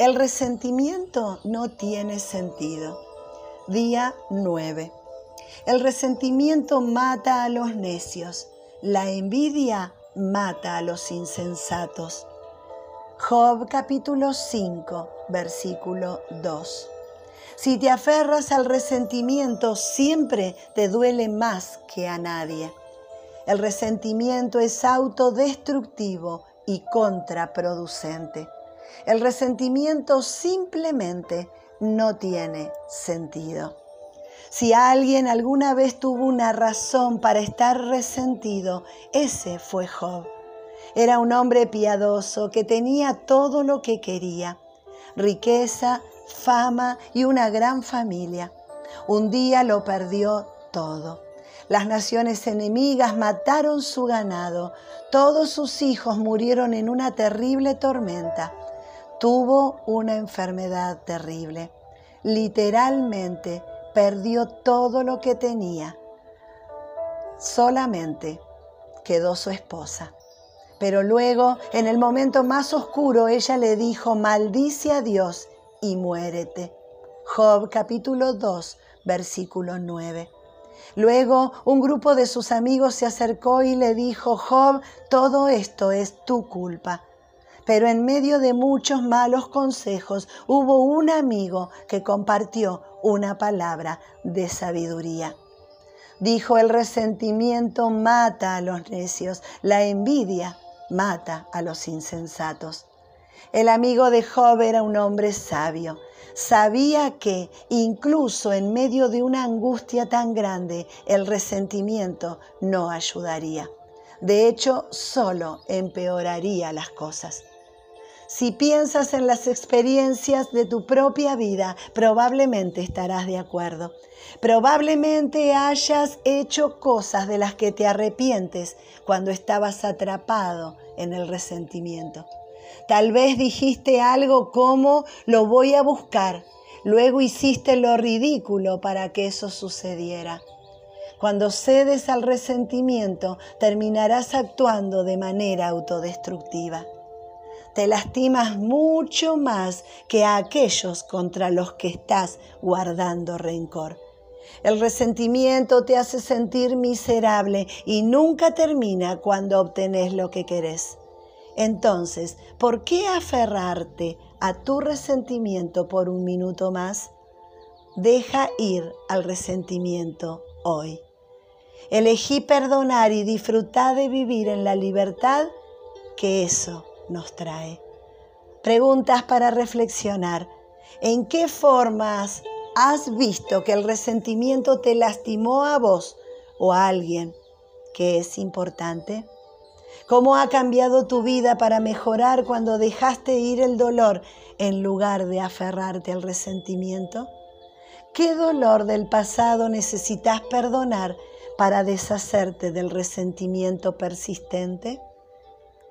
El resentimiento no tiene sentido. Día 9. El resentimiento mata a los necios. La envidia mata a los insensatos. Job capítulo 5, versículo 2. Si te aferras al resentimiento, siempre te duele más que a nadie. El resentimiento es autodestructivo y contraproducente. El resentimiento simplemente no tiene sentido. Si alguien alguna vez tuvo una razón para estar resentido, ese fue Job. Era un hombre piadoso que tenía todo lo que quería, riqueza, fama y una gran familia. Un día lo perdió todo. Las naciones enemigas mataron su ganado, todos sus hijos murieron en una terrible tormenta tuvo una enfermedad terrible. Literalmente perdió todo lo que tenía. Solamente quedó su esposa. Pero luego, en el momento más oscuro, ella le dijo, maldice a Dios y muérete. Job capítulo 2, versículo 9. Luego un grupo de sus amigos se acercó y le dijo, Job, todo esto es tu culpa. Pero en medio de muchos malos consejos hubo un amigo que compartió una palabra de sabiduría. Dijo, el resentimiento mata a los necios, la envidia mata a los insensatos. El amigo de Job era un hombre sabio. Sabía que incluso en medio de una angustia tan grande, el resentimiento no ayudaría. De hecho, solo empeoraría las cosas. Si piensas en las experiencias de tu propia vida, probablemente estarás de acuerdo. Probablemente hayas hecho cosas de las que te arrepientes cuando estabas atrapado en el resentimiento. Tal vez dijiste algo como lo voy a buscar. Luego hiciste lo ridículo para que eso sucediera. Cuando cedes al resentimiento, terminarás actuando de manera autodestructiva te lastimas mucho más que a aquellos contra los que estás guardando rencor. El resentimiento te hace sentir miserable y nunca termina cuando obtenés lo que querés. Entonces, ¿por qué aferrarte a tu resentimiento por un minuto más? Deja ir al resentimiento hoy. Elegí perdonar y disfrutar de vivir en la libertad que eso nos trae. Preguntas para reflexionar. ¿En qué formas has visto que el resentimiento te lastimó a vos o a alguien que es importante? ¿Cómo ha cambiado tu vida para mejorar cuando dejaste ir el dolor en lugar de aferrarte al resentimiento? ¿Qué dolor del pasado necesitas perdonar para deshacerte del resentimiento persistente?